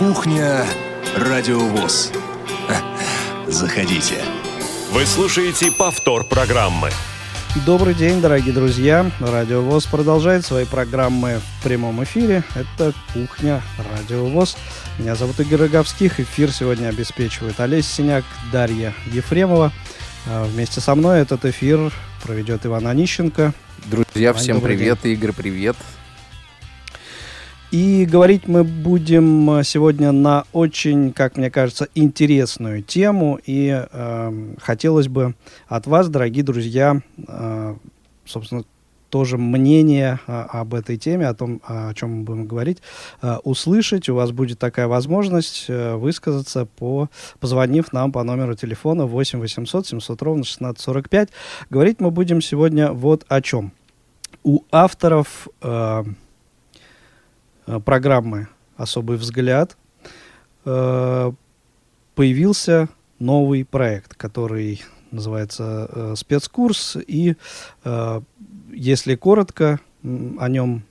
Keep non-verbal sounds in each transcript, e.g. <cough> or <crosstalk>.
Кухня Радиовоз. Заходите. Вы слушаете повтор программы. Добрый день, дорогие друзья. Радио ВОЗ продолжает свои программы в прямом эфире. Это «Кухня Радио ВОЗ». Меня зовут Игорь Роговских. Эфир сегодня обеспечивает Олесь Синяк, Дарья Ефремова. А вместе со мной этот эфир проведет Иван Онищенко. Друзья, Иван, всем привет. День. Игорь, привет. И говорить мы будем э, сегодня на очень, как мне кажется, интересную тему. И э, хотелось бы от вас, дорогие друзья, э, собственно, тоже мнение э, об этой теме, о том, о чем мы будем говорить, э, услышать. У вас будет такая возможность высказаться, по, позвонив нам по номеру телефона 8 800 700 ровно 1645. Говорить мы будем сегодня вот о чем. У авторов... программы «Особый взгляд» э, появился новый проект, который называется э, спецкурс. И если коротко о нем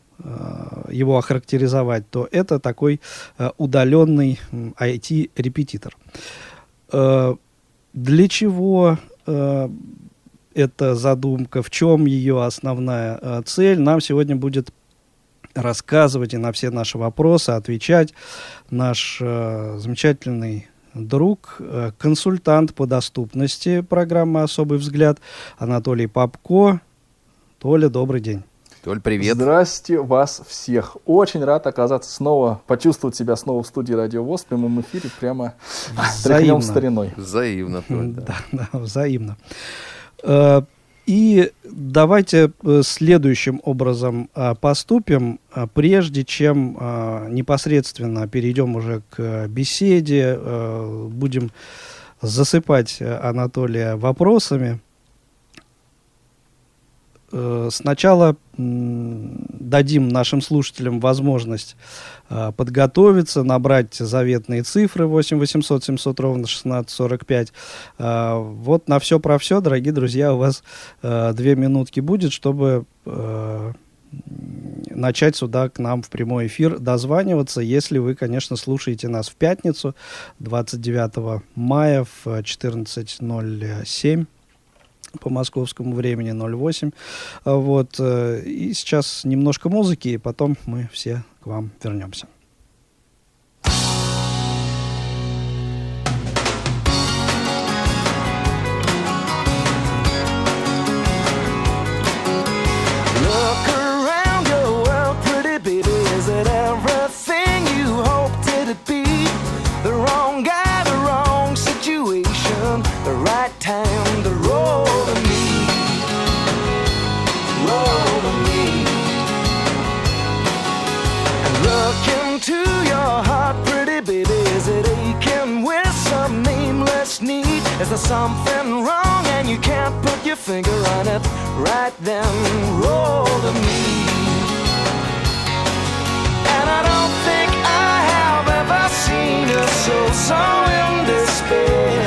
его охарактеризовать, то это такой удаленный IT-репетитор. Для чего эта задумка, в чем ее основная цель, нам сегодня будет рассказывать и на все наши вопросы отвечать наш э, замечательный друг, э, консультант по доступности программы «Особый взгляд» Анатолий Попко. Толя, добрый день. Толь, привет. Здрасте вас всех. Очень рад оказаться снова, почувствовать себя снова в студии Радио ВОЗ в прямом эфире, прямо взаимно. стариной. Взаимно, Толь, да. да, да, взаимно. И давайте э, следующим образом э, поступим, э, прежде чем непосредственно перейдем уже к беседе, будем засыпать Анатолия вопросами. Э, сначала дадим нашим слушателям возможность э, подготовиться, набрать заветные цифры 8 800 700 ровно 16 45. Э, вот на все про все, дорогие друзья, у вас две минутки будет, чтобы начать сюда к нам в прямой эфир дозваниваться, если вы, конечно, слушаете нас в пятницу 29 мая в 14.07 по московскому времени 08. А вот. Э, и сейчас немножко музыки, и потом мы все к вам вернемся. Is there something wrong and you can't put your finger on it? Right then, roll to me. And I don't think I have ever seen a soul so in despair.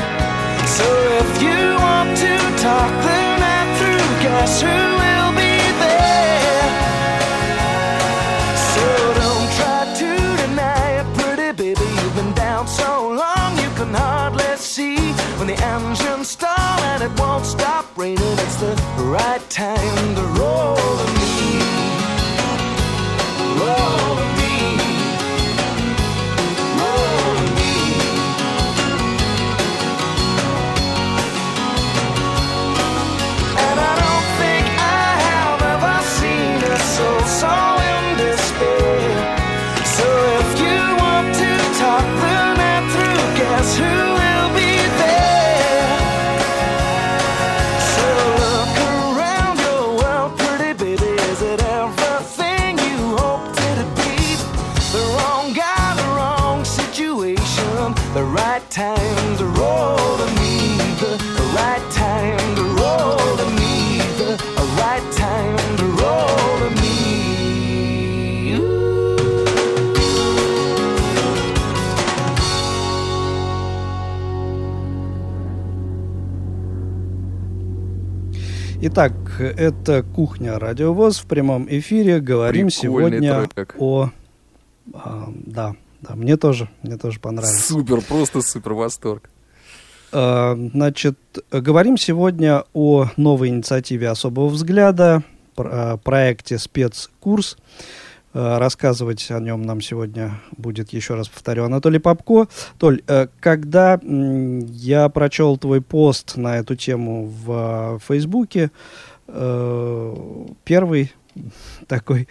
So if you want to talk the night through, guess who stop raining. It's the right time to roll Итак, это кухня Радиовоз в прямом эфире. Говорим Прикольный сегодня трек. о, а, да, Да, мне тоже, мне тоже понравилось. Супер, просто супер восторг. А, значит, говорим сегодня о новой инициативе особого взгляда, проекте спецкурс. А, рассказывать о нем нам сегодня будет, еще раз повторю, Анатолий Попко. Толь, э, когда я прочел твой пост на эту тему в Фейсбуке, э, первый <laughs> такой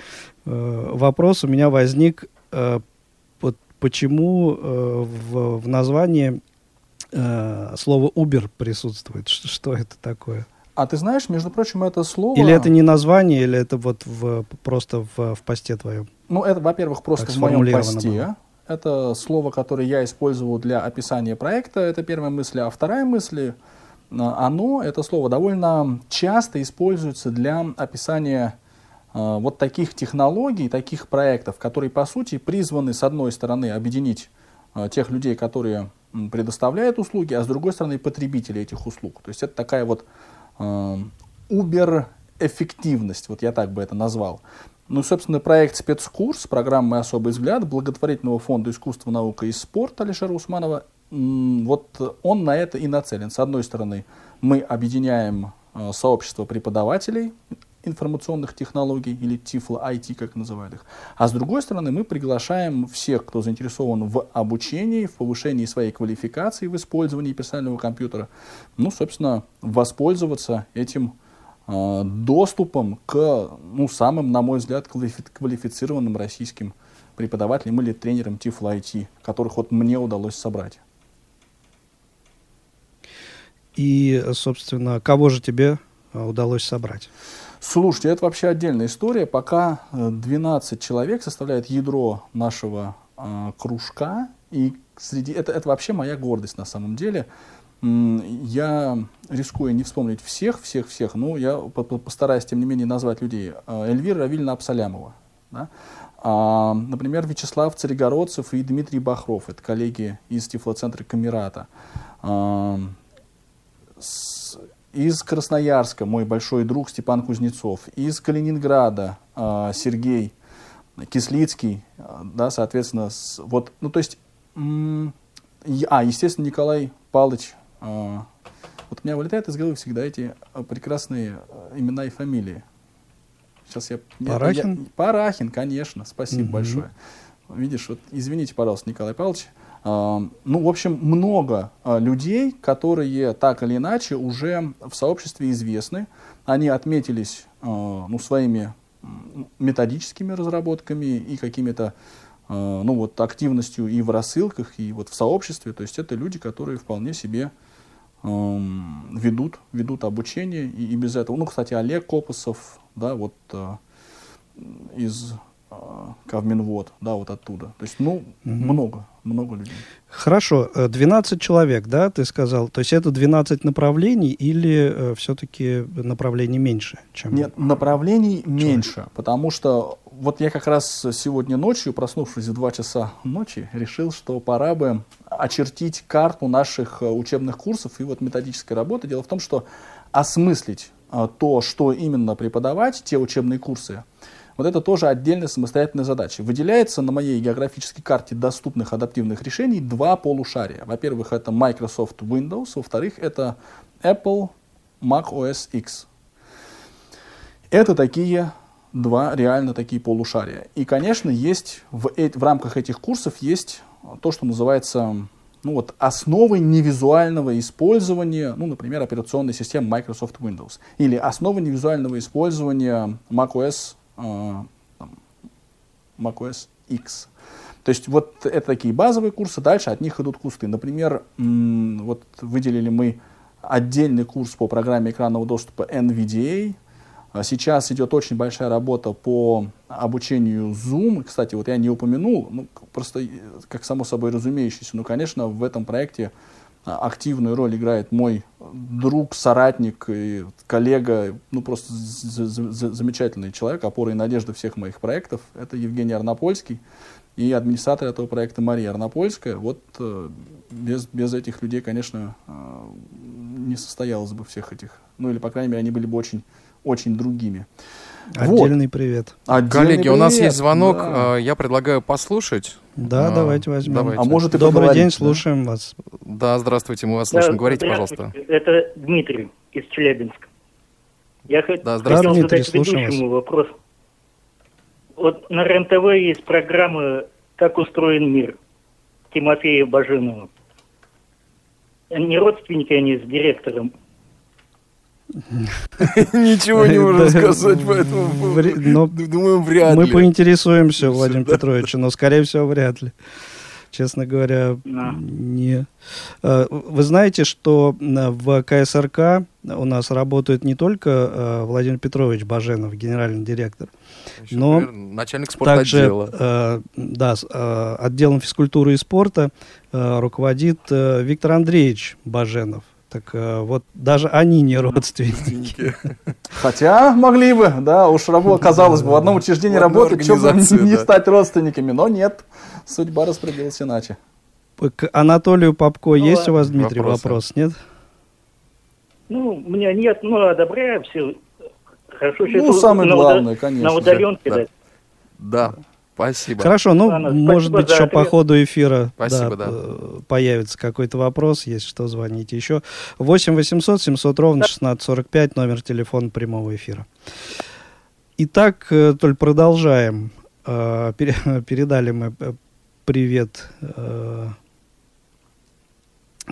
э, вопрос у меня возник, почему в названии слово Uber присутствует. Что это такое? А ты знаешь, между прочим, это слово... Или это не название, или это вот в, просто в, в посте твоем? Ну, это, во-первых, просто так в моем посте. Было. Это слово, которое я использовал для описания проекта, это первая мысль. А вторая мысль, а, оно, это слово, довольно часто используется для описания э, вот таких технологий, таких проектов, которые, по сути, призваны, с одной стороны, объединить э, тех людей, которые предоставляют услуги, а с другой стороны, потребителей этих услуг. То есть это такая вот Uber-эффективность, вот я так бы это назвал. Ну, собственно, проект «Спецкурс» программы «Особый взгляд» благотворительного фонда искусства, наука и спорта Алишера Усманова, вот он на это и нацелен. С одной стороны, мы объединяем э, сообщество преподавателей информационных технологий или Тифло IT, как называют их. А с другой стороны, мы приглашаем всех, кто заинтересован в обучении, в повышении своей квалификации в использовании персонального компьютера, ну, собственно, воспользоваться этим э, доступом к, ну, самым, на мой взгляд, квалифи квалифицированным российским преподавателям или тренерам Тифло IT, которых вот мне удалось собрать. И, собственно, кого же тебе э, удалось собрать? Слушайте, это вообще отдельная история. Пока 12 э, человек составляет ядро нашего э, кружка, и среди это, это вообще моя гордость на самом деле. Я рискую не вспомнить всех, всех, всех, но я постараюсь, тем не менее, назвать людей. Э, Эльвира Равильевна Абсалямова. Да? А, например, Вячеслав Царегородцев и Дмитрий Бахров. Это коллеги из Тифлоцентра Камерата. А, из Красноярска мой большой друг Степан Кузнецов, из Калининграда э, Сергей Кислицкий, э, да, соответственно, с, вот, ну, то есть, м- а, естественно, Николай Палыч, э, вот у меня вылетает из головы всегда эти прекрасные имена и фамилии. Сейчас я... Парахин? Я, Парахин, конечно, спасибо угу. большое. Видишь, вот, извините, пожалуйста, Николай Павлович, ну, в общем, много а, людей, которые так или иначе уже в сообществе известны. Они отметились а, ну, своими методическими разработками и какими-то а, ну, вот, активностью и в рассылках, и вот в сообществе. То есть это люди, которые вполне себе ведут, ведут обучение и, и без этого. Ну, кстати, Олег Копосов, да, вот из Кавминвод, да, вот оттуда. То есть, ну, угу. много, много людей. Хорошо, 12 э, человек, да, ты сказал. То есть это 12 направлений или э, все-таки направлений меньше? Чем Нет, направлений человек? меньше, потому что вот я как раз сегодня ночью, проснувшись в 2 часа ночи, решил, что пора бы очертить карту наших э, учебных курсов и вот методической работы. Дело в том, что осмыслить э, то, что именно преподавать, те учебные курсы, вот это тоже отдельная самостоятельная задача. Выделяется на моей географической карте доступных адаптивных решений два полушария. Во-первых, это Microsoft Windows, во-вторых, это Apple Mac OS X. Это такие два реально такие полушария. И, конечно, есть в, в рамках этих курсов есть то, что называется ну, вот, основы невизуального использования, ну, например, операционной системы Microsoft Windows. Или основы невизуального использования macOS а, macOS X. То есть вот это такие базовые курсы, дальше от них идут кусты. Например, вот выделили мы отдельный курс по программе экранного доступа NVDA. А сейчас идет очень большая работа по обучению Zoom. Кстати, вот я не упомянул, ну, просто как само собой разумеющееся, но, конечно, в этом проекте активную роль играет мой друг, соратник и коллега, ну просто замечательный человек, опора и надежда всех моих проектов. Это Евгений Арнопольский и администратор этого проекта Мария Арнопольская. Вот э, без, без этих людей, конечно, э, не состоялось бы всех этих, ну или, по крайней мере, они были бы очень, очень другими. Отдельный вот. привет. Отдельный Коллеги, привет. у нас есть звонок. Да. Э, я предлагаю послушать. Да, а, давайте возьмем. Давайте. А может и Добрый день, слушаем да? вас. Да, здравствуйте, мы вас слушаем. Да, Говорите, пожалуйста. Это Дмитрий из Челябинска. Я да, хотел Дмитрий, задать ведущему вас. вопрос. Вот на РЕН-ТВ есть программы «Как устроен мир» Тимофея Баженова. Не родственники они с директором <laughs> Ничего не можем сказать по этому поводу. Думаю, вряд ли. Мы поинтересуемся, Владимир Петрович, но, скорее всего, вряд ли. Честно говоря, не. А, вы знаете, что в КСРК у нас работает не только а, Владимир Петрович Баженов, генеральный директор, но начальник также а, да, отделом физкультуры и спорта руководит Виктор Андреевич Баженов. Так э, вот, даже они не родственники. <laughs> Хотя могли бы, да, уж работа, казалось бы, в одном учреждении работать, что бы не стать родственниками, но нет, судьба распределилась иначе. К Анатолию Попко ну, есть у вас, Дмитрий, вопрос, нет? Ну, у меня нет, но одобряю все. Хорошо, ну, самое главное, конечно. На удаленке, да. Да. Спасибо. Хорошо, ну, Ладно, может быть, еще по ходу эфира спасибо, да, да. Э, появится какой-то вопрос, если что, звоните еще. 8 800 700 ровно 1645, номер телефона прямого эфира. Итак, э, только продолжаем. Э, <laughs> передали мы привет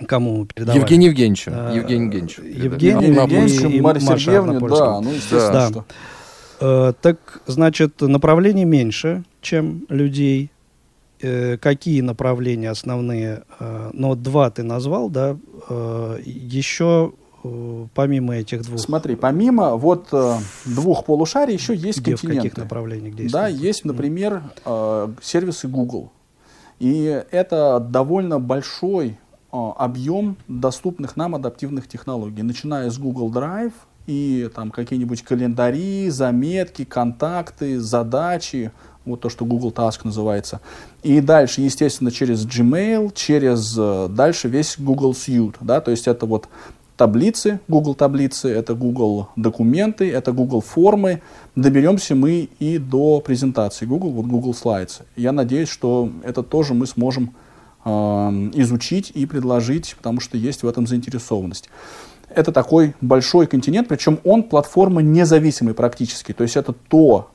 кому мы передавали? Евгений Евгеньевичу. Евгений Евгеньевичу. Евгений Евгеньевич и Марья Сергеевна, да, ну, естественно, да. что... Э, так, значит, направлений меньше, чем людей. Э, какие направления основные? Э, ну, два ты назвал, да? Еще помимо этих двух? Смотри, помимо вот двух полушарий еще есть где, континенты. В каких направлениях действуют? Да, есть, например, сервисы Google. И это довольно большой объем доступных нам адаптивных технологий, начиная с Google Drive, и там какие-нибудь календари, заметки, контакты, задачи, вот то, что Google Task называется. И дальше, естественно, через Gmail, через э, дальше весь Google Suite, да, то есть это вот таблицы, Google таблицы, это Google документы, это Google формы. Доберемся мы и до презентации Google, вот Google Slides. Я надеюсь, что это тоже мы сможем э, изучить и предложить, потому что есть в этом заинтересованность это такой большой континент, причем он платформа независимый практически. То есть это то,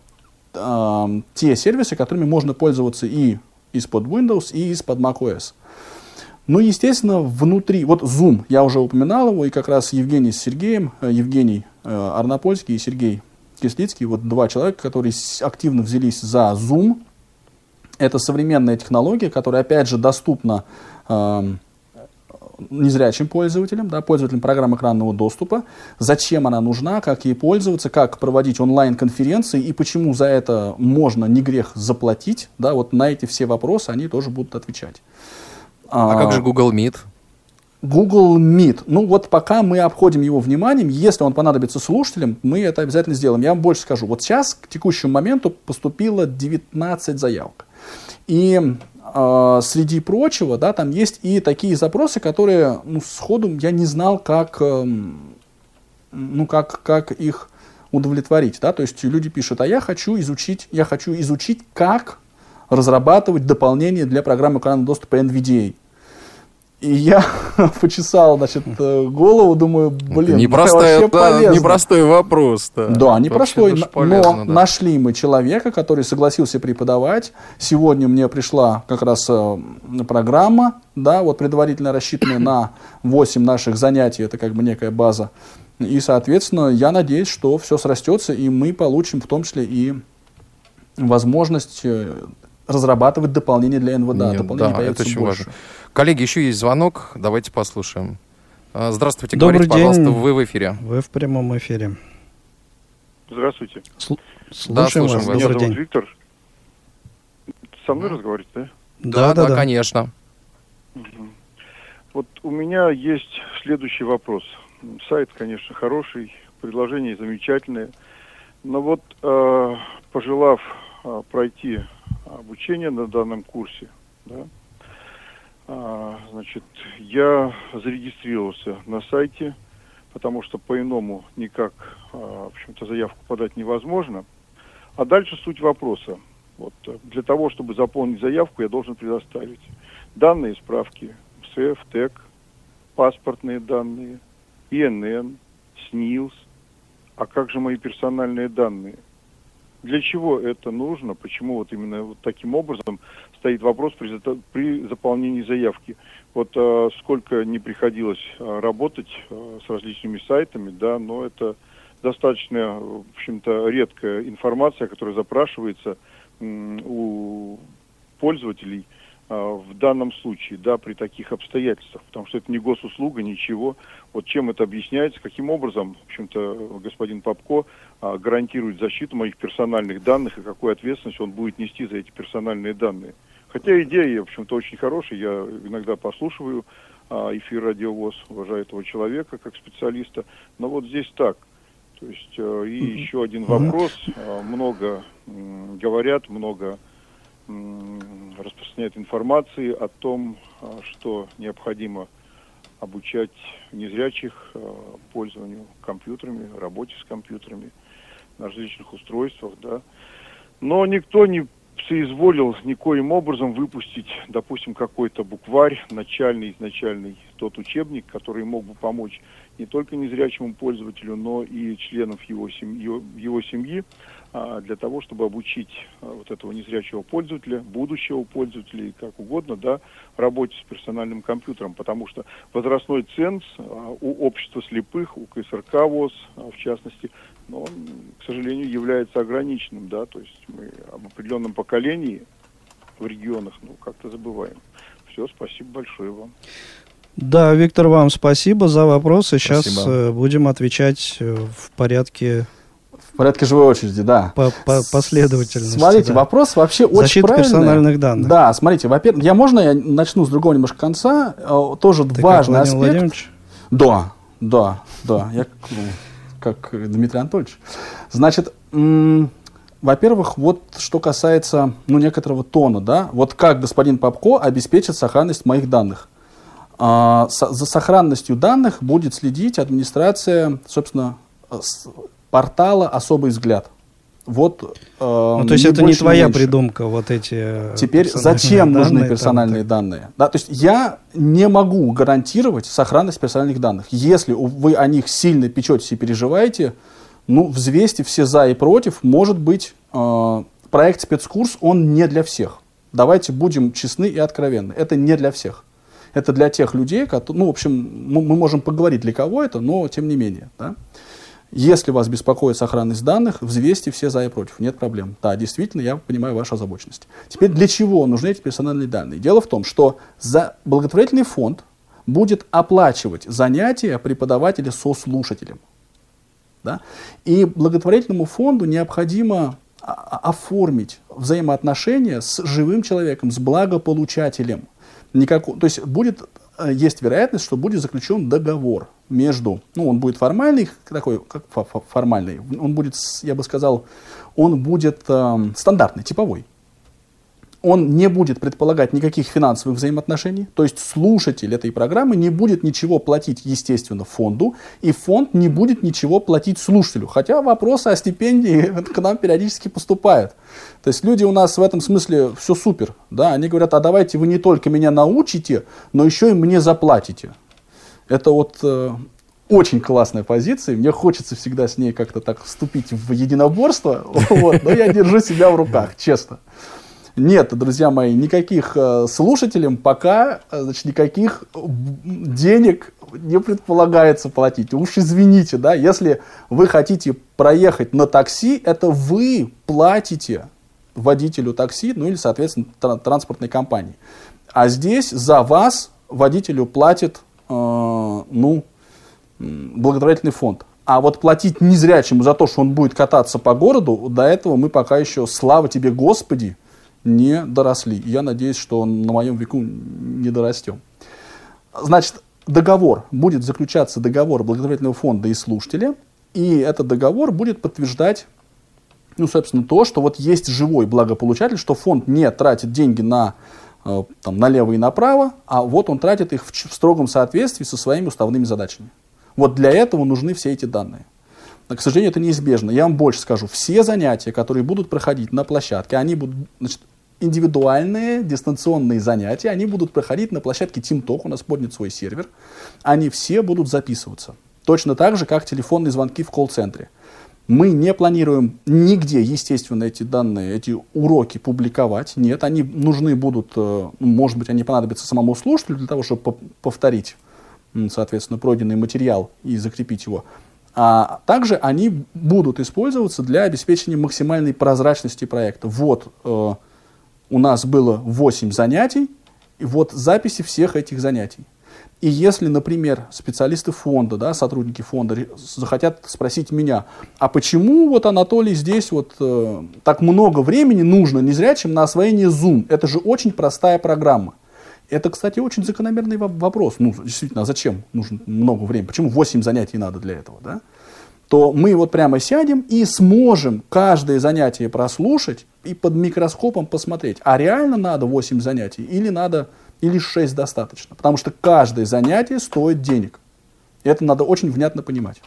э, те сервисы, которыми можно пользоваться и из-под Windows, и из-под macOS. Ну, естественно, внутри, вот Zoom, я уже упоминал его, и как раз Евгений с Сергеем, э, Евгений э, Арнопольский и Сергей Кислицкий, вот два человека, которые активно взялись за Zoom. Это современная технология, которая, опять же, доступна э, незрячим пользователям, да, пользователям программ экранного доступа, зачем она нужна, как ей пользоваться, как проводить онлайн-конференции и почему за это можно не грех заплатить, да, вот на эти все вопросы они тоже будут отвечать. А, а как же Google Meet? Google Meet. Ну вот пока мы обходим его вниманием, если он понадобится слушателям, мы это обязательно сделаем. Я вам больше скажу. Вот сейчас, к текущему моменту, поступило 19 заявок. И э, среди прочего, да, там есть и такие запросы, которые, ну, сходу я не знал, как, э, ну, как, как их удовлетворить, да, то есть люди пишут, а я хочу изучить, я хочу изучить, как разрабатывать дополнение для программы экранного доступа NVDA. И я <laughs> почесал, значит, э, голову, думаю, блин, непростая, вообще да, полезно. непростой вопрос. Да, да непростой, полезно, но да. нашли мы человека, который согласился преподавать. Сегодня мне пришла как раз э, программа, да, вот предварительно рассчитанная на 8 наших занятий, это как бы некая база. И, соответственно, я надеюсь, что все срастется, и мы получим в том числе и возможность э, разрабатывать дополнение для НВД. Нет, дополнение да, это очень больше. важно. Коллеги, еще есть звонок, давайте послушаем. А, здравствуйте, Добрый говорите, день. пожалуйста, вы в эфире. Вы в прямом эфире. Здравствуйте. Сл- слушаем, да, слушаем вас. Меня Добрый день. Виктор. Со мной разговариваете, да? Да, да, да, да. конечно. Угу. Вот у меня есть следующий вопрос. Сайт, конечно, хороший, предложение замечательное, но вот э, пожелав э, пройти обучение на данном курсе, да, а, значит, я зарегистрировался на сайте, потому что по-иному никак, а, в общем-то, заявку подать невозможно. А дальше суть вопроса. Вот, для того, чтобы заполнить заявку, я должен предоставить данные справки СЭФ, ТЭК, паспортные данные, ИНН, СНИЛС. А как же мои персональные данные? Для чего это нужно? Почему вот именно вот таким образом стоит вопрос при, при заполнении заявки? Вот э, сколько не приходилось э, работать э, с различными сайтами, да, но это достаточно, в общем-то, редкая информация, которая запрашивается у пользователей в данном случае, да, при таких обстоятельствах, потому что это не госуслуга, ничего. Вот чем это объясняется, каким образом, в общем-то, господин Попко а, гарантирует защиту моих персональных данных и какую ответственность он будет нести за эти персональные данные. Хотя идея, в общем-то, очень хорошая, я иногда послушиваю а, эфир Радио ВОЗ, уважаю этого человека как специалиста, но вот здесь так. То есть, э, и еще один вопрос, много говорят, много распространяет информации о том, а, что необходимо обучать незрячих а, пользованию компьютерами, работе с компьютерами на различных устройствах, да. Но никто не соизволил никоим образом выпустить, допустим, какой-то букварь, начальный, изначальный, тот учебник, который мог бы помочь не только незрячему пользователю, но и членов его семьи, его семьи а, для того, чтобы обучить а, вот этого незрячего пользователя, будущего пользователя, как угодно, да, работе с персональным компьютером, потому что возрастной ценз а, у общества слепых, у КСРК ВОЗ, в частности, но он, к сожалению, является ограниченным, да, то есть мы об определенном поколении в регионах, ну, как-то забываем. Все, спасибо большое вам. Да, Виктор, вам спасибо за вопросы. Сейчас спасибо. Э, будем отвечать э, в порядке в порядке живой очереди, да. По, по последовательности. Смотрите, да. вопрос вообще очень Защита правильный. персональных данных. Да, смотрите, во-первых, я можно я начну с другого немножко конца, э, тоже Ты важный как, аспект. Да, да, да. Я как Дмитрий Анатольевич. Значит, во-первых, вот что касается ну, некоторого тона, да, вот как господин Попко обеспечит сохранность моих данных. А, со, за сохранностью данных будет следить администрация, собственно, портала «Особый взгляд». Вот, э, ну, то есть это не твоя меньше. придумка, вот эти э, Теперь зачем данные, нужны персональные там, данные? Да, то есть я не могу гарантировать сохранность персональных данных. Если вы о них сильно печетесь и переживаете, ну, взвесьте все за и против. Может быть, э, проект спецкурс, он не для всех. Давайте будем честны и откровенны. Это не для всех. Это для тех людей, которые, ну, в общем, мы, мы можем поговорить, для кого это, но тем не менее. Да? Если вас беспокоит сохранность данных, взвесьте все за и против, нет проблем. Да, действительно, я понимаю вашу озабоченность. Теперь для чего нужны эти персональные данные? Дело в том, что за благотворительный фонд будет оплачивать занятия преподавателя со слушателем. Да? И благотворительному фонду необходимо оформить взаимоотношения с живым человеком, с благополучателем. Никакого, то есть будет, есть вероятность, что будет заключен договор между, ну, он будет формальный, такой, как формальный, он будет, я бы сказал, он будет э, стандартный, типовой. Он не будет предполагать никаких финансовых взаимоотношений, то есть слушатель этой программы не будет ничего платить, естественно, фонду, и фонд не будет ничего платить слушателю. Хотя вопросы о стипендии <laughs> к нам периодически поступают. То есть люди у нас в этом смысле все супер. Да? Они говорят, а давайте вы не только меня научите, но еще и мне заплатите. Это вот э, очень классная позиция. Мне хочется всегда с ней как-то так вступить в единоборство, <laughs> но я держу себя в руках, честно. Нет, друзья мои, никаких э, слушателям пока э, значит, никаких денег не предполагается платить. Уж извините, да, если вы хотите проехать на такси, это вы платите водителю такси, ну или, соответственно, транспортной компании. А здесь за вас водителю платит Э, ну, благотворительный фонд. А вот платить незрячему за то, что он будет кататься по городу, до этого мы пока еще, слава тебе, Господи, не доросли. Я надеюсь, что на моем веку не дорастем. Значит, договор, будет заключаться договор благотворительного фонда и слушателя, и этот договор будет подтверждать, ну, собственно, то, что вот есть живой благополучатель, что фонд не тратит деньги на Э, там, налево и направо, а вот он тратит их в, в строгом соответствии со своими уставными задачами. Вот для этого нужны все эти данные. к сожалению, это неизбежно. Я вам больше скажу. Все занятия, которые будут проходить на площадке, они будут значит, индивидуальные дистанционные занятия, они будут проходить на площадке TeamTalk, у нас поднят свой сервер, они все будут записываться. Точно так же, как телефонные звонки в колл-центре. Мы не планируем нигде, естественно, эти данные, эти уроки публиковать. Нет, они нужны будут, э, может быть, они понадобятся самому слушателю для того, чтобы повторить, соответственно, пройденный материал и закрепить его. А также они будут использоваться для обеспечения максимальной прозрачности проекта. Вот э, у нас было 8 занятий, и вот записи всех этих занятий. И если, например, специалисты фонда, да, сотрудники фонда захотят спросить меня, а почему вот Анатолий здесь вот э, так много времени нужно незрячим на освоение Zoom? Это же очень простая программа. Это, кстати, очень закономерный вопрос. Ну, действительно, а зачем нужно много времени? Почему 8 занятий надо для этого, да? То мы вот прямо сядем и сможем каждое занятие прослушать и под микроскопом посмотреть, а реально надо 8 занятий или надо или 6 достаточно. Потому что каждое занятие стоит денег. И это надо очень внятно понимать.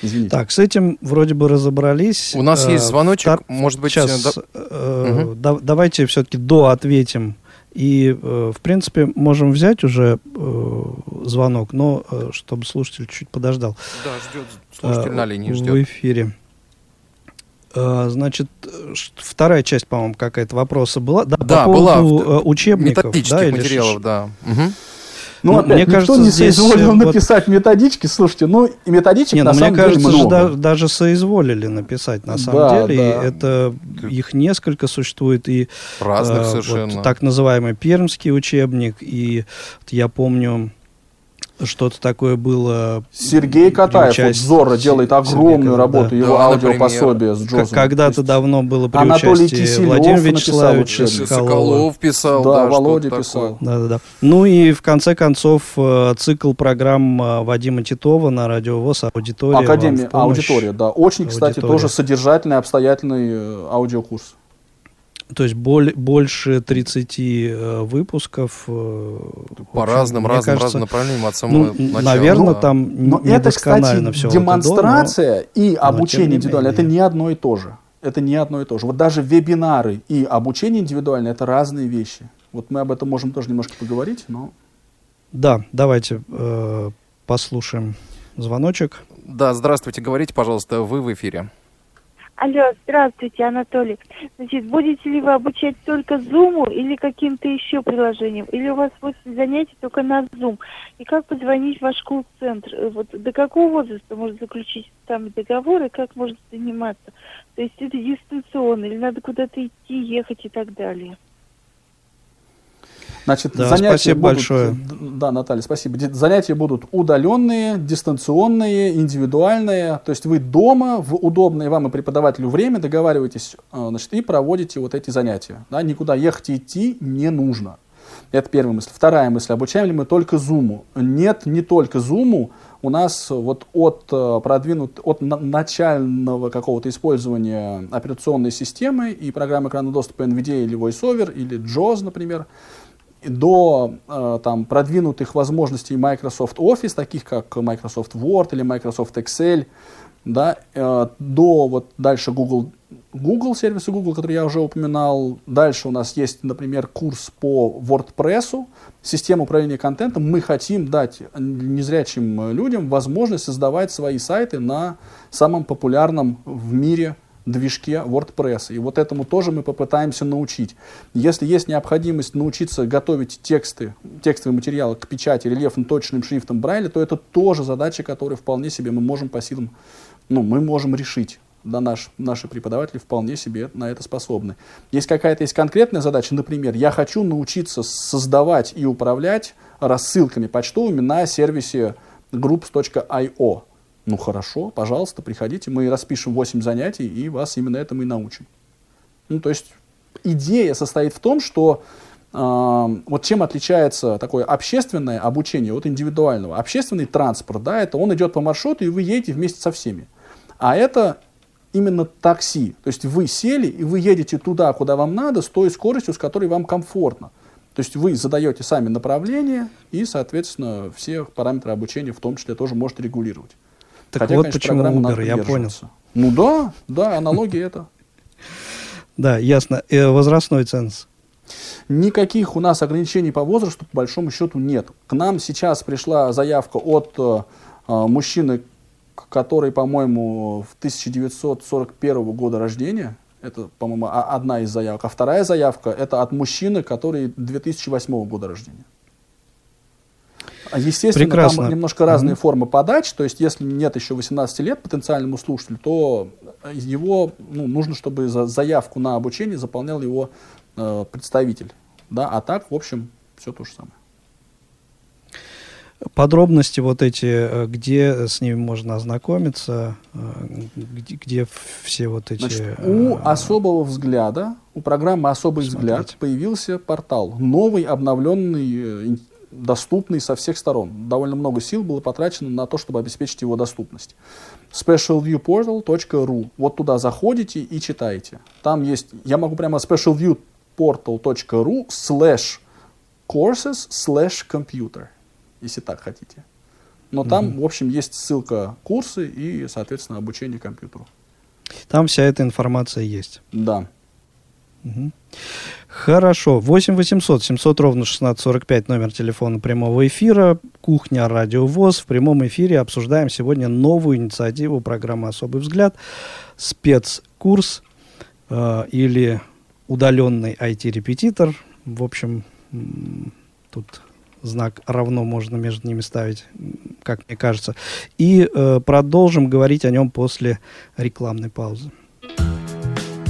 Извините. Так, с этим вроде бы разобрались. У нас э, есть звоночек, втор... может быть... Сейчас, да... э, угу. да, давайте все-таки до ответим. И, э, в принципе, можем взять уже э, звонок, но э, чтобы слушатель чуть подождал. Да, ждет, слушатель на линии ждет. В эфире. Значит, вторая часть, по-моему, какая-то вопроса была. Да, да по поводу была. Учебников. Методических да, материалов, да. Угу. Ну, ну, опять, мне никто кажется, не здесь соизволил вот... написать методички, слушайте, ну, и методичек не, на ну, самом мне кажется, деле много. Даже, даже соизволили написать, на самом да, деле, да. это, их несколько существует, и Разных э, совершенно. Вот, так называемый пермский учебник, и я помню, что-то такое было. Сергей Катаев, вот Зорро делает огромную Сергей, работу, да. его да, аудиопособие с Джозом. Когда-то давно было при Анатолий участии Киселев Владимира Вячеславовича Соколова. Соколов писал. Да, да Володя писал. Да, да, да. Ну и в конце концов э, цикл программ э, Вадима Титова на Радио ВОЗ «Аудитория». Академия, аудитория, да. Очень, аудитория. кстати, тоже содержательный, обстоятельный э, аудиокурс. То есть боль, больше 30 э, выпусков. Э, По общем, разным, разным, кажется, разным направлениям от самого ну, начала. Наверное, да. там Но это, кстати, все демонстрация это, но, и обучение индивидуальное, это не одно и то же. Это не одно и то же. Вот даже вебинары и обучение индивидуальное, это разные вещи. Вот мы об этом можем тоже немножко поговорить, но... Да, давайте э, послушаем звоночек. Да, здравствуйте, говорите, пожалуйста, вы в эфире. Алло, здравствуйте, Анатолий. Значит, будете ли вы обучать только Zoom или каким-то еще приложением? Или у вас 8 занятий только на Zoom? И как позвонить в ваш колл-центр? Э, вот до какого возраста можно заключить там договор и как можно заниматься? То есть это дистанционно или надо куда-то идти, ехать и так далее? Значит, да, занятия спасибо будут, большое. Да, Наталья, спасибо. Занятия будут удаленные, дистанционные, индивидуальные. То есть вы дома в удобное вам и преподавателю время договариваетесь э, значит, и проводите вот эти занятия. Да, никуда ехать и идти не нужно. Это первая мысль. Вторая мысль. Обучаем ли мы только Zoom? Нет, не только Zoom. У нас вот от, э, продвинут, от начального какого-то использования операционной системы и программы экранного доступа NVIDIA или VoiceOver, или JAWS, например, до э, там, продвинутых возможностей Microsoft Office, таких как Microsoft Word или Microsoft Excel, да, э, до вот дальше Google, Google, сервисы Google, который я уже упоминал. Дальше у нас есть, например, курс по WordPress, система управления контентом. Мы хотим дать незрячим людям возможность создавать свои сайты на самом популярном в мире движке WordPress. И вот этому тоже мы попытаемся научить. Если есть необходимость научиться готовить тексты, текстовые материалы к печати рельефным точным шрифтом Брайля, то это тоже задача, которую вполне себе мы можем по силам, ну, мы можем решить. Да, наш, наши преподаватели вполне себе на это способны. Есть какая-то есть конкретная задача, например, я хочу научиться создавать и управлять рассылками почтовыми на сервисе groups.io. Ну хорошо, пожалуйста, приходите, мы распишем 8 занятий и вас именно этому и научим. Ну, то есть идея состоит в том, что э, вот чем отличается такое общественное обучение от индивидуального. Общественный транспорт, да, это он идет по маршруту, и вы едете вместе со всеми. А это именно такси. То есть вы сели, и вы едете туда, куда вам надо, с той скоростью, с которой вам комфортно. То есть вы задаете сами направление, и, соответственно, все параметры обучения в том числе тоже можете регулировать. Так Хотя, вот конечно, почему Uber, я понял. Ну да, да, аналогия это. <laughs> Да, ясно. Э, возрастной ценз. Никаких у нас ограничений по возрасту, по большому счету, нет. К нам сейчас пришла заявка от э, э, мужчины, который, по-моему, в 1941 года рождения. Это, по-моему, одна из заявок. А вторая заявка это от мужчины, который 2008 года рождения. А, Естественно, Прекрасно. там немножко разные Мгм. формы подач. То есть, если нет еще 18 лет потенциальному слушателю, то его ну, нужно, чтобы за заявку на обучение заполнял его э, представитель. Да? А так, в общем, все то же самое. Подробности вот эти, э, где с ними можно ознакомиться, э, где, где все вот эти... Значит, э, у особого взгляда, у программы «Особый Смотрите. взгляд» появился портал. Новый, обновленный, э, доступный со всех сторон. Довольно много сил было потрачено на то, чтобы обеспечить его доступность. specialviewportal.ru. Вот туда заходите и читаете. Там есть, я могу прямо specialviewportal.ru slash courses slash computer, если так хотите. Но там, в общем, есть ссылка курсы и, соответственно, обучение компьютеру. Там вся эта информация есть. Да. Мгм. Хорошо. 8 800 700 ровно 1645 номер телефона прямого эфира. Кухня Радио ВОЗ. В прямом эфире обсуждаем сегодня новую инициативу программы «Особый взгляд». Спецкурс э, или удаленный IT-репетитор. В общем, тут знак равно можно между ними ставить, как мне кажется. И э, продолжим говорить о нем после рекламной паузы.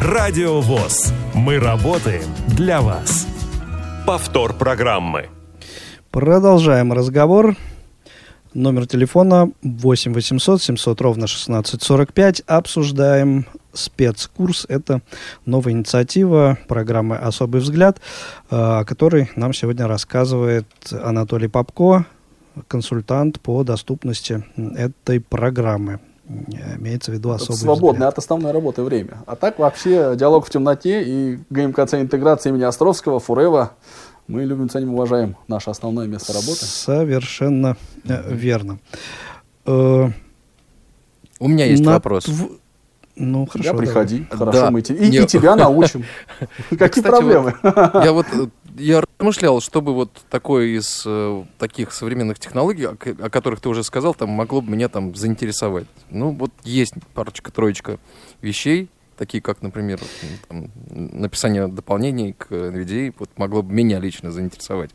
Радио ВОЗ. Мы работаем для вас. Повтор программы. Продолжаем разговор. Номер телефона 8 800 700 ровно 1645. Обсуждаем спецкурс. Это новая инициатива программы «Особый взгляд», э, о которой нам сегодня рассказывает Анатолий Попко, консультант по доступности этой программы. Э, Имеется в виду особый свободное взгляд. от основной работы время. А так вообще диалог в темноте и ГМКЦ интеграции имени Островского, Фурева. Мы любим, ценим, уважаем наше основное место работы. Совершенно э, верно. Э, У меня есть на вопрос. тв- Ну, хорошо. Я давай. приходи, хорошо, Да. мы те- и, тебя научим. <laughs> Какие проблемы? Я вот я размышлял, чтобы вот такое из э, таких современных технологий, о, о которых ты уже сказал, там могло бы меня там заинтересовать. Ну, вот есть парочка-троечка вещей, такие как, например, там, написание дополнений к NVDA, вот могло бы меня лично заинтересовать.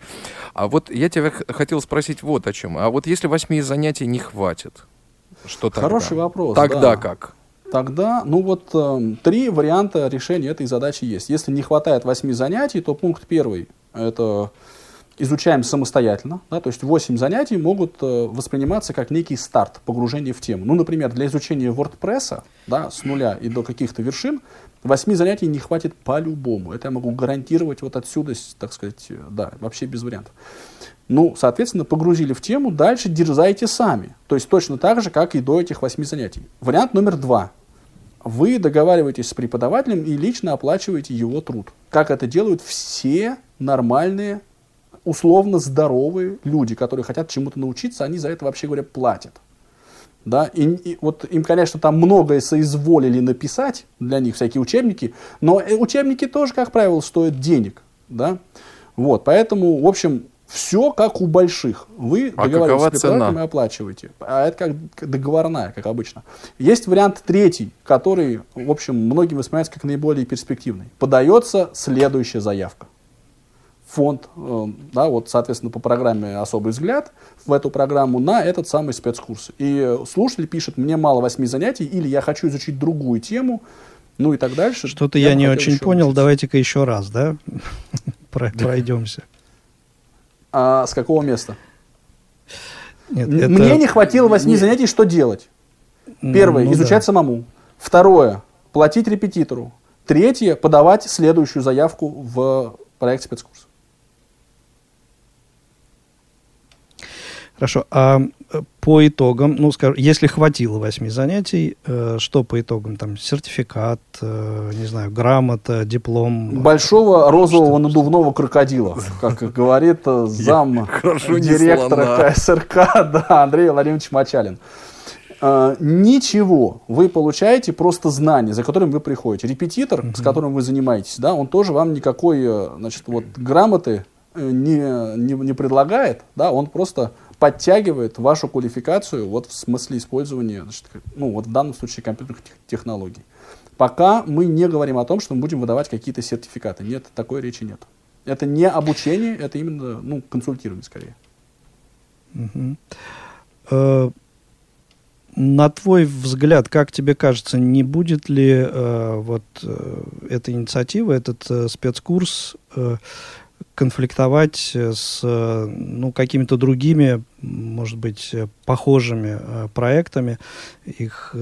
А вот я тебя хотел спросить вот о чем. А вот если восьми занятий не хватит, что тогда? Хороший вопрос, Тогда да. как? Тогда, ну вот, эм, три варианта решения этой задачи есть. Если не хватает восьми занятий, то пункт первый – это изучаем самостоятельно. Да, то есть 8 занятий могут э, восприниматься как некий старт, погружение в тему. Ну, например, для изучения WordPress да, с нуля и до каких-то вершин 8 занятий не хватит по-любому. Это я могу гарантировать вот отсюда, так сказать, э, да, вообще без вариантов. Ну, соответственно, погрузили в тему, дальше дерзайте сами. То есть точно так же, как и до этих 8 занятий. Вариант номер два. Вы договариваетесь с преподавателем и лично оплачиваете его труд. Как это делают все нормальные, условно здоровые люди, которые хотят чему-то научиться, они за это, вообще говоря, платят. Да, и, и вот им, конечно, там многое соизволили написать для них, всякие учебники, но э, учебники тоже, как правило, стоят денег, да, вот, поэтому, в общем, все как у больших. Вы А договариваетесь с цена? и оплачиваете. А это как договорная, как обычно. Есть вариант третий, который, в общем, многим воспринимается как наиболее перспективный. Подается следующая заявка фонд, э, да, вот, соответственно, по программе «Особый взгляд» в эту программу на этот самый спецкурс. И слушатель пишет, мне мало восьми занятий, или я хочу изучить другую тему, ну и так дальше. Что-то я, бы не очень понял. Давайте-ка еще раз, да? <laughs> Про- Пройдемся. А с какого места? Нет, это- Мне не хватило восьми занятий, что делать? Первое, Ну изучать да. самому. Второе, платить репетитору. Третье, подавать следующую заявку в проект спецкурс. Хорошо. А э, по итогам, ну, скажем, если хватило восьми занятий, э, что по итогам? Там сертификат, э, не знаю, грамота, диплом? Большого розового надувного крокодила, как говорит э, <laughs> зам директора. КСРК, <laughs> да, Андрей Владимирович Мачалин. Э, Ничего, вы получаете просто знания, за которым вы приходите. Репетитор, с которым вы занимаетесь, да, он тоже вам никакой, э, значит, вот грамоты э, не, не, не предлагает, да, он просто подтягивает вашу квалификацию вот в смысле использования, значит, ну вот в данном случае компьютерных тех- технологий. Пока мы не говорим о том, что мы будем выдавать какие-то сертификаты. Нет, такой речи нет. Это не обучение, это именно ну, консультирование скорее. Э, На твой взгляд, как тебе кажется, не будет ли э, вот э, эта инициатива, этот э, спецкурс э, конфликтовать э, с э, ну, какими-то другими, может быть, э, похожими проектами? Их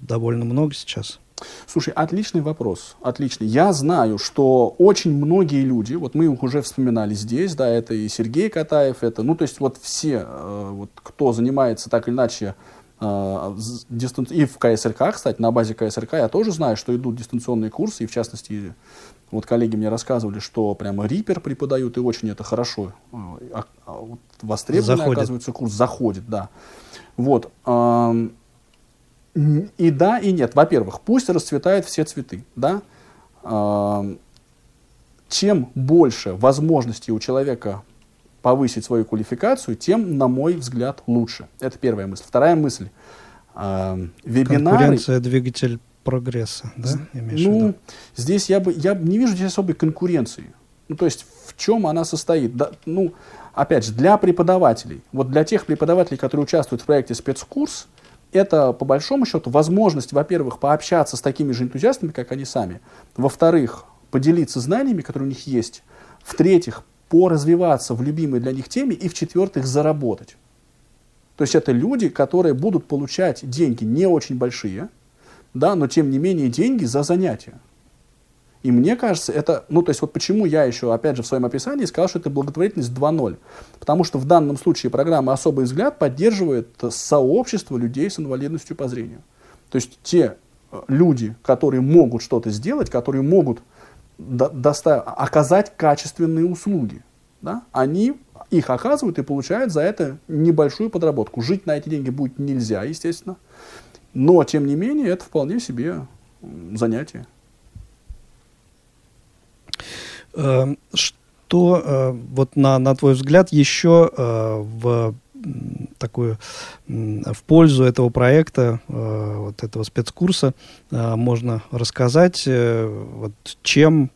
довольно много сейчас. Слушай, отличный вопрос, отличный. Я знаю, что очень многие люди, вот мы их уже вспоминали здесь, да, это и Сергей Катаев, это, ну, то есть вот все, вот, кто занимается так или иначе и в КСРК, кстати, на базе КСРК я тоже знаю, что идут дистанционные курсы, и в частности, вот коллеги мне рассказывали, что прямо Рипер преподают, и очень это хорошо, э, а- а вот востребованный, Заходит. оказывается, курс заходит, да. Вот. И да, и нет. Во-первых, пусть расцветают все цветы, да. Чем больше возможностей у человека повысить свою квалификацию, тем, на мой взгляд, лучше. Это первая мысль. Вторая мысль. Вебинары. Конкуренция двигатель прогресса, да? имеешь в Ну, виду? здесь я бы я не вижу здесь особой конкуренции. Ну, то есть в чем она состоит? Да, ну, опять же, для преподавателей, вот для тех преподавателей, которые участвуют в проекте спецкурс, это, по большому счету, возможность, во-первых, пообщаться с такими же энтузиастами, как они сами. Во-вторых, поделиться знаниями, которые у них есть. В-третьих, поразвиваться в любимой для них теме. И, в-четвертых, заработать. То есть это люди, которые будут получать деньги не очень большие, да, но тем не менее деньги за занятия. И мне кажется, это, ну, то есть вот почему я еще, опять же, в своем описании сказал, что это благотворительность 2.0. Потому что в данном случае программа «Особый взгляд» поддерживает сообщество людей с инвалидностью по зрению. То есть те э, люди, которые могут что-то сделать, которые могут до- оказать качественные услуги, да, они их оказывают и получают за это небольшую подработку. Жить на эти деньги будет нельзя, естественно. Но, тем не менее, это вполне себе занятие. Э, Что, э, вот на, на твой взгляд, еще э, в такую в пользу этого проекта, э, вот этого спецкурса можно рассказать, вот чем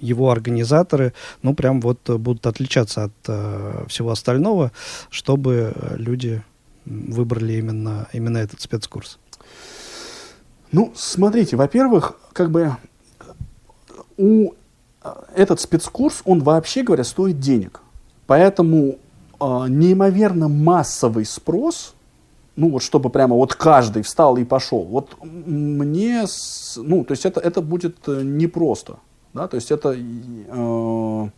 его организаторы, ну, прям вот будут отличаться от всего остального, чтобы люди выбрали именно, именно этот спецкурс. Ну, смотрите, во-первых, как бы у э, этот спецкурс, он вообще говоря стоит денег. Поэтому э, неимоверно массовый спрос, ну вот чтобы прямо вот каждый встал и пошел, вот мне, с- ну то есть это, это будет э, непросто, да, то есть это, э,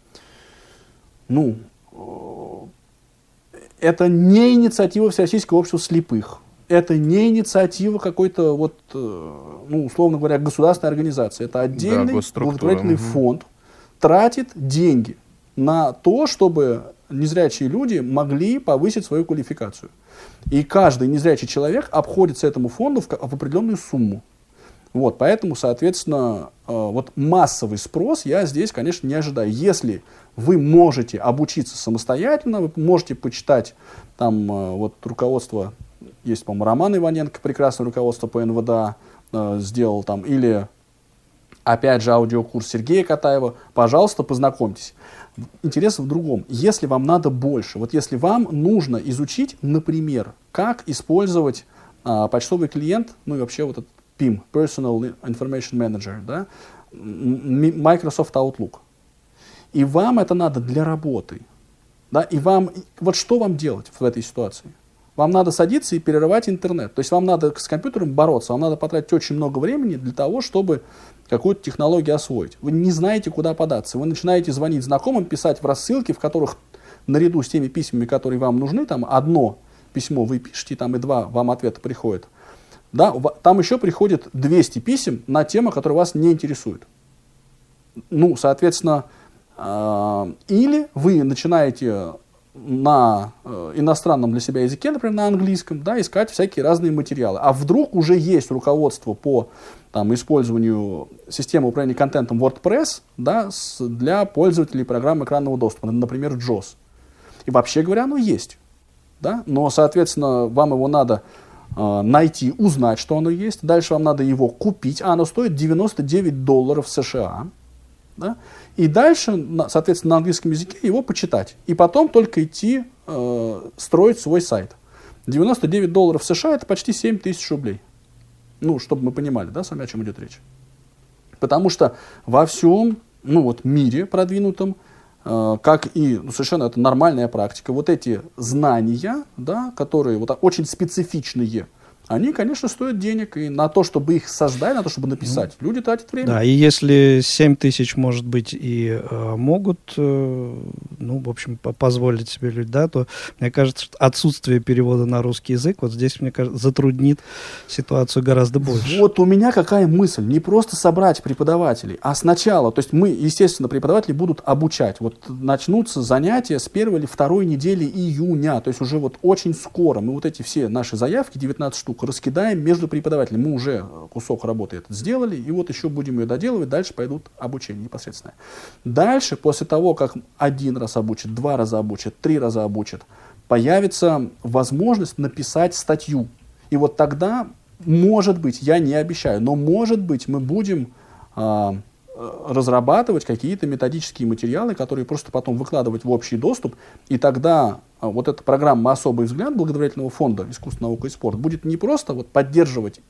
ну, э, это не инициатива Всероссийского общества слепых, это не инициатива какой-то вот, э, ну, условно говоря, государственной организации. Это отдельный госструктура, благотворительный мгм. фонд тратит деньги на то, чтобы незрячие люди могли повысить свою квалификацию. И каждый незрячий человек обходится этому фонду в, в определенную сумму. Вот, поэтому, соответственно, э, вот массовый спрос я здесь, конечно, не ожидаю. Если вы можете обучиться самостоятельно, вы можете почитать там э, вот руководство, есть, по-моему, Роман Иваненко, прекрасное руководство по НВДА э, сделал там, или опять же аудиокурс Сергея Катаева, пожалуйста, познакомьтесь. Интерес в другом. Если вам надо больше, вот если вам нужно изучить, например, как использовать а, почтовый клиент, ну и вообще вот этот PIM, Personal Information Manager, да, Microsoft Outlook, и вам это надо для работы, да, и вам, вот что вам делать в этой ситуации? Вам надо садиться и перерывать интернет. То есть вам надо с компьютером бороться, вам надо потратить очень много времени для того, чтобы какую-то технологию освоить. Вы не знаете, куда податься. Вы начинаете звонить знакомым, писать в рассылки, в которых наряду с теми письмами, которые вам нужны, там одно письмо вы пишете, там и два вам ответа приходят. Да, там еще приходит 200 писем на темы, которые вас не интересуют. Ну, соответственно, э, или вы начинаете на э, иностранном для себя языке, например, на английском, да, искать всякие разные материалы. А вдруг уже есть руководство по там, использованию системы управления контентом WordPress да, с, для пользователей программы экранного доступа, например, JOS. И вообще говоря, оно есть. Да? Но, соответственно, вам его надо найти, узнать, что оно есть. Дальше вам надо его купить, а оно стоит 99 долларов США. Да? И дальше, соответственно, на английском языке его почитать. И потом только идти э, строить свой сайт. 99 долларов США это почти 7 тысяч рублей. Ну, чтобы мы понимали, да, с вами о чем идет речь. Потому что во всем, ну вот, мире продвинутом, э, как и ну, совершенно это нормальная практика, вот эти знания, да, которые вот очень специфичные, они, конечно, стоят денег. И на то, чтобы их создать, на то, чтобы написать, ну, люди тратят время. Да, и если 7 тысяч, может быть, и э, могут, э, ну, в общем, позволить себе люди, да, то, мне кажется, что отсутствие перевода на русский язык вот здесь, мне кажется, затруднит ситуацию гораздо больше. Вот у меня какая мысль. Не просто собрать преподавателей, а сначала, то есть мы, естественно, преподаватели будут обучать. Вот начнутся занятия с первой или второй недели июня, то есть уже вот очень скоро. Мы вот эти все наши заявки, 19 штук, штук раскидаем между преподавателями. Мы уже кусок работы этот сделали, и вот еще будем ее доделывать, дальше пойдут обучение непосредственно. Дальше, после того, как один раз обучат, два раза обучат, три раза обучат, появится возможность написать статью. И вот тогда, может быть, я не обещаю, но может быть мы будем а, разрабатывать какие-то методические материалы, которые просто потом выкладывать в общий доступ, и тогда а, вот эта программа «Особый взгляд» благотворительного фонда «Искусство, наука и спорт» будет не просто вот поддерживать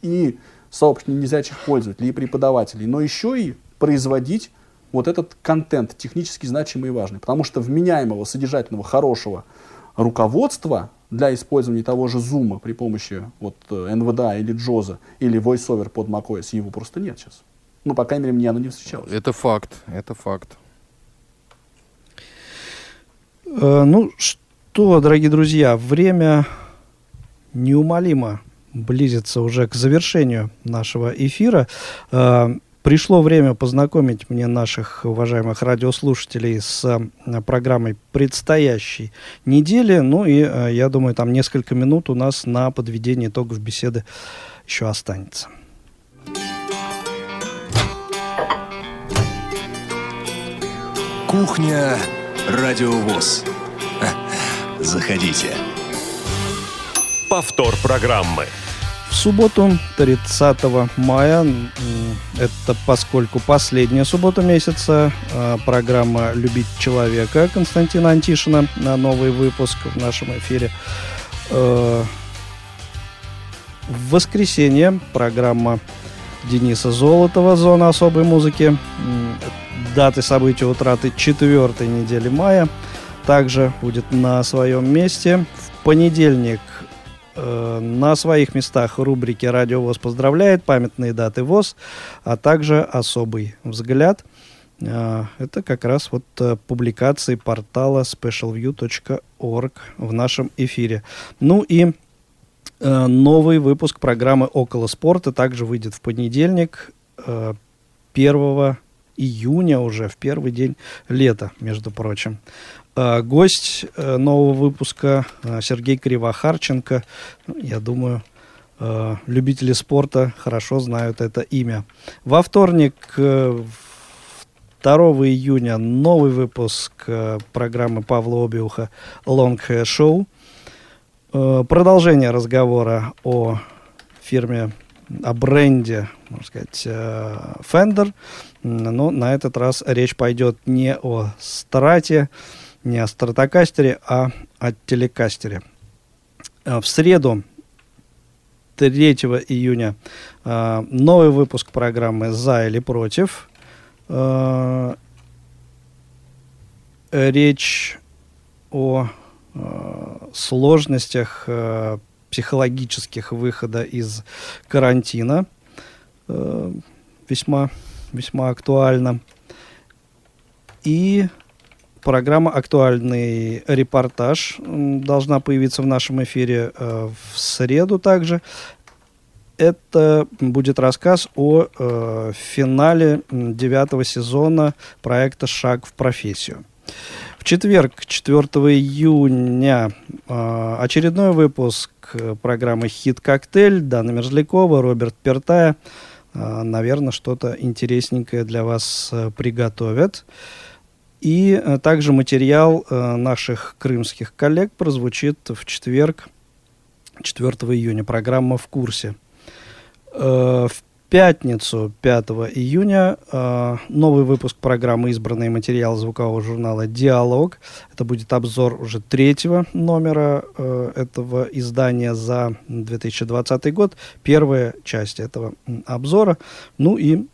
и сообщество незрячих пользователей, и преподавателей, но еще и производить вот этот контент технически значимый и важный. Потому что вменяемого, содержательного, хорошего руководства для использования того же Zoom при помощи вот, NVDA или JOZA или VoiceOver под macOS его просто нет сейчас. Ну, по крайней мере, мне оно не встречалось. Это факт, это факт. Э, ну что, дорогие друзья, время неумолимо близится уже к завершению нашего эфира. Э, пришло время познакомить мне наших уважаемых радиослушателей с э, программой предстоящей недели. Ну и я думаю, там несколько минут у нас на подведение итогов беседы еще останется. Кухня Радиовоз. <laughs> Заходите. Повтор программы. В субботу, 30 мая, это поскольку последняя суббота месяца, а, программа «Любить человека» Константина Антишина на новый выпуск в нашем эфире. Э, в воскресенье программа Дениса Золотова «Зона особой музыки» даты событий утраты четвертой недели мая также будет на своем месте. В понедельник э, на своих местах рубрики «Радио ВОЗ поздравляет», памятные даты ВОЗ, а также «Особый взгляд». Э, это как раз вот э, публикации портала specialview.org в нашем эфире. Ну и э, новый выпуск программы «Около спорта» также выйдет в понедельник, э, 1 июня уже, в первый день лета, между прочим. А, гость э, нового выпуска э, Сергей Кривохарченко. Ну, я думаю, э, любители спорта хорошо знают это имя. Во вторник, 2 июня, новый выпуск программы Павла Обиуха «Long Hair Show». Продолжение разговора о фирме, о бренде, можно сказать, Fender – но на этот раз речь пойдет не о страте, не о стратокастере, а о телекастере. А, в среду, 3 июня, а, новый выпуск программы «За или против». Речь о э, сложностях э, психологических выхода из карантина. Э, весьма, весьма актуально. И программа «Актуальный репортаж» должна появиться в нашем эфире э, в среду также. Это будет рассказ о э, финале девятого сезона проекта «Шаг в профессию». В четверг, 4 июня, э, очередной выпуск программы «Хит-коктейль». Дана Мерзлякова, Роберт Пертая. Э, наверное, что-то интересненькое для вас э, приготовят. И э, также материал наших крымских коллег прозвучит в четверг, 4 июня. Программа «В курсе». В пятницу, 5 июня, новый выпуск программы «Избранный материал» звукового журнала «Диалог». Это будет обзор уже третьего номера этого издания за 2020 год. Первая часть этого обзора. Ну и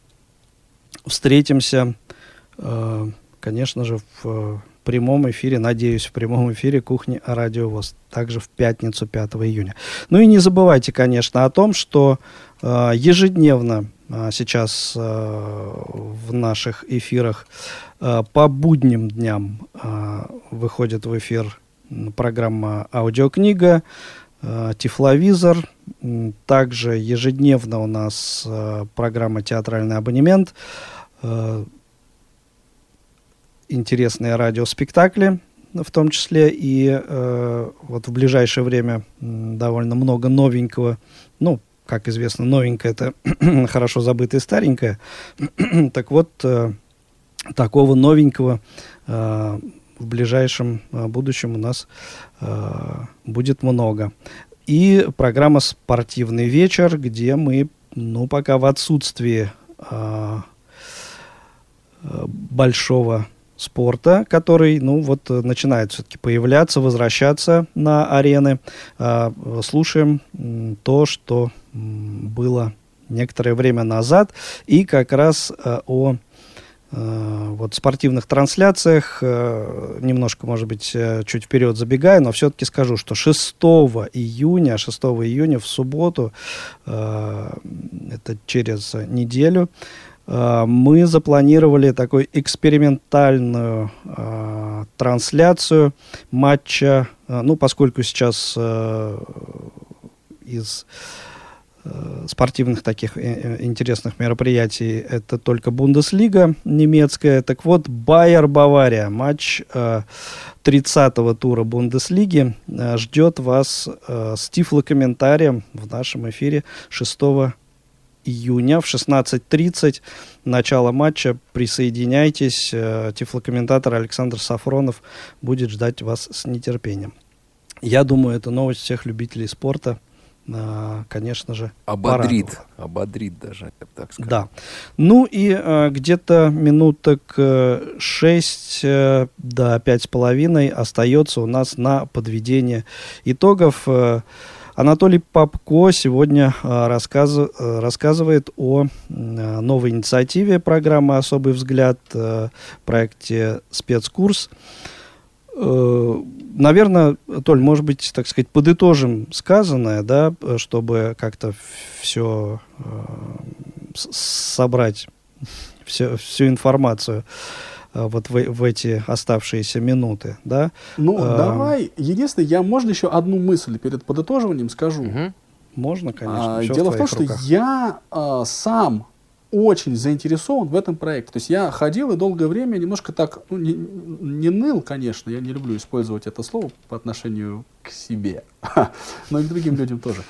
встретимся конечно же, в э, прямом эфире, надеюсь, в прямом эфире кухни Радио ВОЗ, также в пятницу 5 июня. Ну и не забывайте, конечно, о том, что э, ежедневно э, сейчас э, в наших эфирах э, по будним дням э, выходит в эфир программа «Аудиокнига», э, «Тифловизор», также ежедневно у нас э, программа «Театральный абонемент», э, интересные радиоспектакли, в том числе и э, вот в ближайшее время довольно много новенького, ну, как известно, новенькое это <clears throat> хорошо забытое старенькое. <clears throat> так вот, э, такого новенького э, в ближайшем э, будущем у нас э, будет много. И программа «Спортивный вечер», где мы, ну, пока в отсутствии э, э большого спорта, который, ну, вот начинает все-таки появляться, возвращаться на арены. А, слушаем то, что было некоторое время назад, и как раз а, о а, вот спортивных трансляциях, немножко, может быть, э, чуть вперед забегаю, но все-таки скажу, что 6 июня, 6 июня в субботу, это через неделю, Э, мы запланировали такую экспериментальную э, трансляцию матча, э, ну, поскольку сейчас э, из э, спортивных таких э, интересных мероприятий это только Бундеслига немецкая. Так вот, Байер-Бавария, матч э, 30-го тура Бундеслиги э, ждет вас э, с тифлокомментарием в нашем эфире 6 июня в 16.30. Начало матча. Присоединяйтесь. Э, тифлокомментатор Александр Сафронов будет ждать вас с нетерпением. Я думаю, это новость всех любителей спорта. Э, конечно же, ободрит, порадовала. ободрит даже, я бы так сказал. Да. Ну и э, где-то минуток э, 6 э, до пять с половиной остается у нас на подведение итогов. Э, Анатолий Попко сегодня а, рассказ, э, рассказывает о новой инициативе программы «Особый взгляд», э, проекте «Спецкурс». Э, наверное, Толь, может быть, так сказать, подытожим сказанное, да, чтобы как-то все собрать, все, всю информацию. Э, вот в, в эти оставшиеся минуты, да? Ну, а, давай. Единственное, я, можно еще одну мысль перед подытоживанием скажу? Угу. Можно, конечно. А, дело в, в том, руках. что я а, сам очень заинтересован в этом проекте. То есть я ходил и долгое время немножко так, ну, не, не ныл, конечно, я не люблю использовать это слово по отношению к себе, <laughs> но и к другим людям тоже.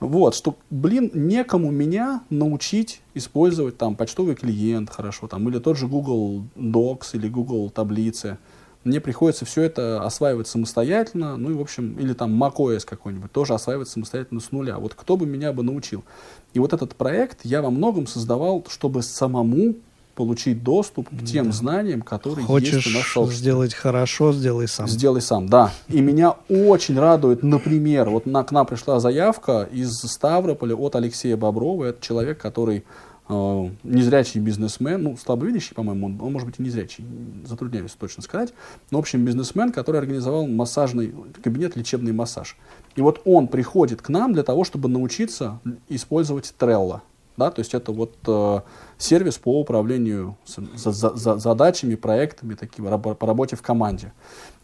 Вот, что, блин, некому меня научить использовать там почтовый клиент хорошо, там, или тот же Google Docs или Google таблицы. Мне приходится все это осваивать самостоятельно, ну и, в общем, или там macOS какой-нибудь, тоже осваивать самостоятельно с нуля. Вот кто бы меня бы научил? И вот этот проект я во многом создавал, чтобы самому получить доступ к тем да. знаниям, которые Хочешь есть у нас Хочешь сделать хорошо, сделай сам. Сделай сам, да. И меня очень радует, например, вот на, к нам пришла заявка из Ставрополя от Алексея Боброва. Это человек, который э, незрячий бизнесмен, ну, слабовидящий, по-моему, он, он, может быть, и незрячий, затрудняюсь точно сказать, но, в общем, бизнесмен, который организовал массажный кабинет, лечебный массаж. И вот он приходит к нам для того, чтобы научиться использовать Trello. Да, то есть это вот э, сервис по управлению за, за, за задачами, проектами, таким, по работе в команде.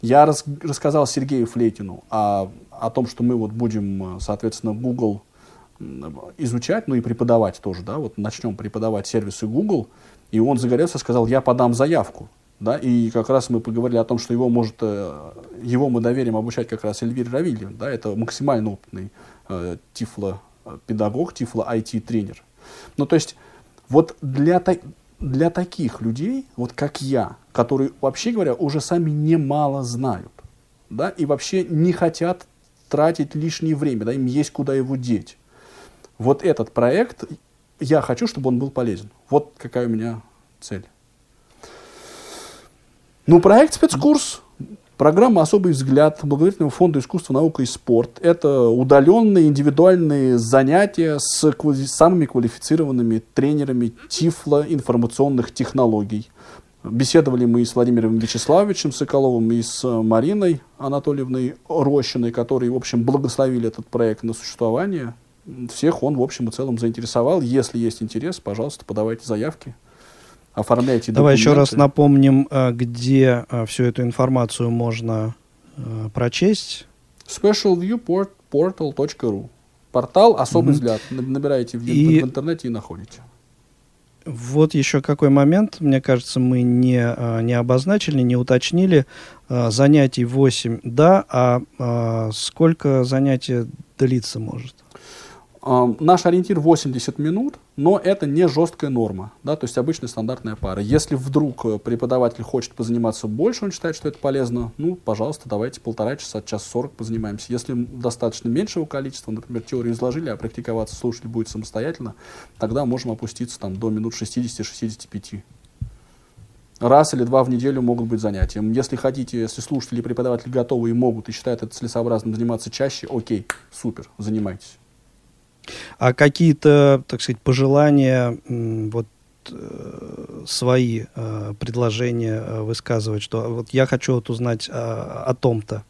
Я рас, рассказал Сергею Флейтину о, о том, что мы вот будем, соответственно, Google изучать, ну и преподавать тоже, да, вот начнем преподавать сервисы Google, и он загорелся, сказал, я подам заявку, да, и как раз мы поговорили о том, что его может, э, его мы доверим обучать как раз Эльвире Равильевне, да, это максимально опытный э, тифло-педагог, тифло-IT-тренер. Ну, то есть, вот для, для таких людей, вот как я, которые, вообще говоря, уже сами немало знают, да, и вообще не хотят тратить лишнее время, да, им есть куда его деть. Вот этот проект, я хочу, чтобы он был полезен. Вот какая у меня цель. Ну, проект спецкурс Программа «Особый взгляд» Благотворительного фонда искусства, наука и спорт. Это удаленные индивидуальные занятия с квали- самыми квалифицированными тренерами ТИФЛа информационных технологий. Беседовали мы с Владимиром Вячеславовичем Соколовым, и с Мариной Анатольевной Рощиной, которые, в общем, благословили этот проект на существование. Всех он, в общем и целом, заинтересовал. Если есть интерес, пожалуйста, подавайте заявки оформляйте Давай еще раз напомним, э, где э, всю эту информацию можно э, прочесть. specialviewportal.ru Портал «Особый mm-hmm. взгляд». Набираете в, и... в интернете и находите. Вот еще какой момент, мне кажется, мы не, не обозначили, не уточнили. Занятий 8, да, а сколько занятий длиться может? Наш ориентир 80 минут, но это не жесткая норма, да, то есть обычная стандартная пара. Если вдруг э, преподаватель хочет позаниматься больше, он считает, что это полезно, ну, пожалуйста, давайте полтора часа, час сорок позанимаемся. Если достаточно меньшего количества, например, теорию изложили, а практиковаться слушатель будет самостоятельно, тогда можем опуститься там до минут 60-65. Раз или два в неделю могут быть занятия. Если хотите, если слушатели и преподаватели готовы и могут, и считают это целесообразным заниматься чаще, окей, супер, занимайтесь. А какие-то, так сказать, пожелания, вот э, свои э, предложения э, высказывать, что вот я хочу вот узнать о, о том-то,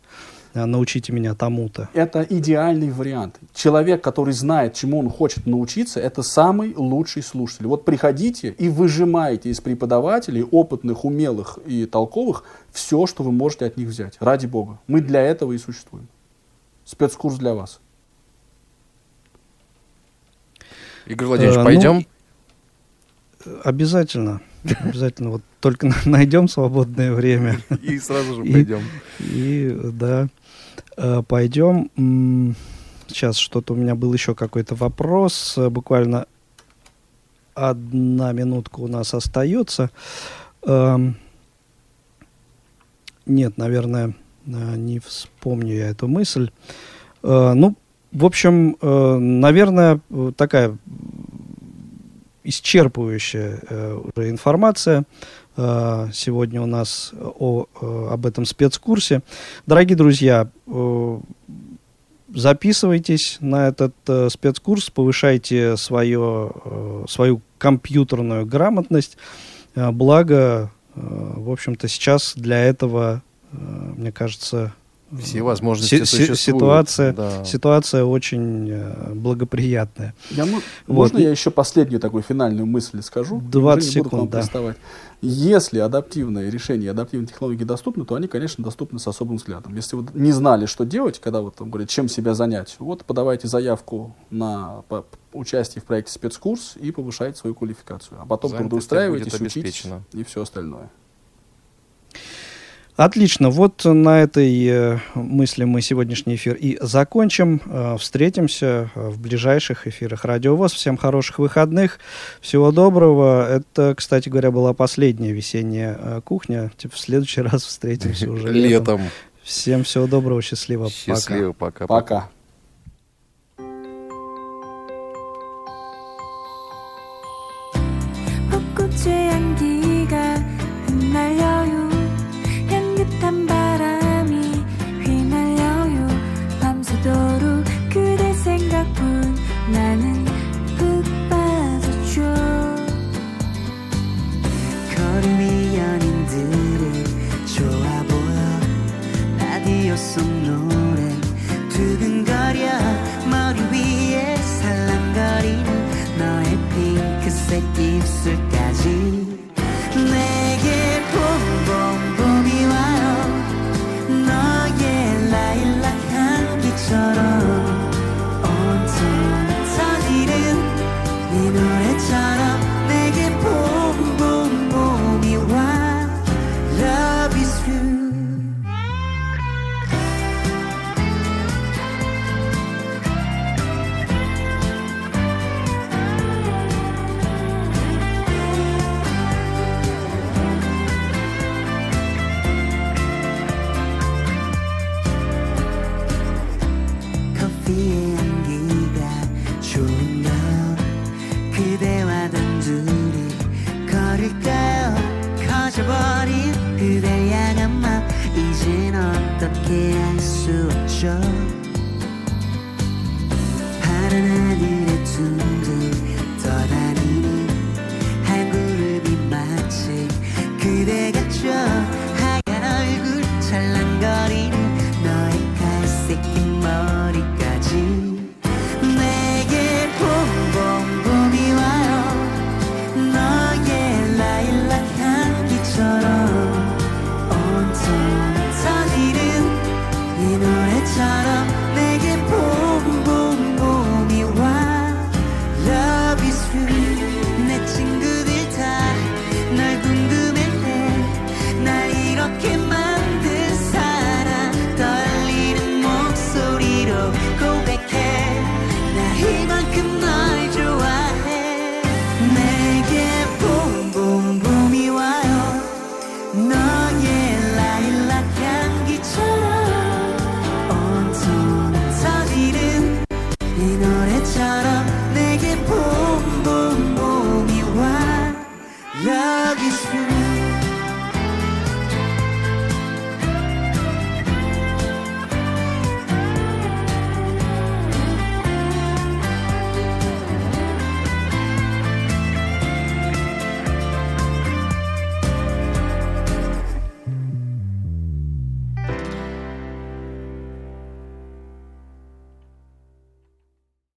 научите меня тому-то. Это идеальный вариант. Человек, который знает, чему он хочет научиться, это самый лучший слушатель. Вот приходите и выжимаете из преподавателей, опытных, умелых и толковых, все, что вы можете от них взять. Ради Бога. Мы для этого и существуем. Спецкурс для вас. Игорь Владимирович, пойдем? Ну, обязательно. <laughs> Обязательно. Вот только найдем свободное время. И сразу же пойдем. И, да, э, пойдем. Сейчас что-то у меня был еще какой-то вопрос. Буквально одна минутка у нас остается. Эм, нет, наверное, э, не вспомню я эту мысль. Э, ну, в общем, э, наверное, такая исчерпывающая э, уже информация э, сегодня у нас о, об этом спецкурсе. Дорогие друзья, записывайтесь на этот спецкурс, повышайте свое, свою компьютерную грамотность. Благо, в общем-то, сейчас для этого, мне кажется, все возможности си- Ситуация, да. ситуация очень э, благоприятная. Я, вот. Можно я еще последнюю такую финальную мысль скажу? 20 секунд, да. Если адаптивные решения, адаптивные технологии доступны, то они, конечно, доступны с особым взглядом. Если вы не знали, что делать, когда вот там говорят, чем себя занять, вот подавайте заявку на по, участие в проекте спецкурс и повышайте свою квалификацию. А потом трудоустраивайтесь, учитесь и все остальное. Отлично. Вот на этой э, мысли мы сегодняшний эфир и закончим. Э, встретимся э, в ближайших эфирах Радио ВОЗ. Всем хороших выходных. Всего доброго. Это, кстати говоря, была последняя весенняя кухня. В следующий <laughs> раз встретимся уже летом. Всем всего доброго. Счастливо. Счастливо. Пока. Пока. 나 이젠 어떻게 알 수 없죠. 파란 하늘에 두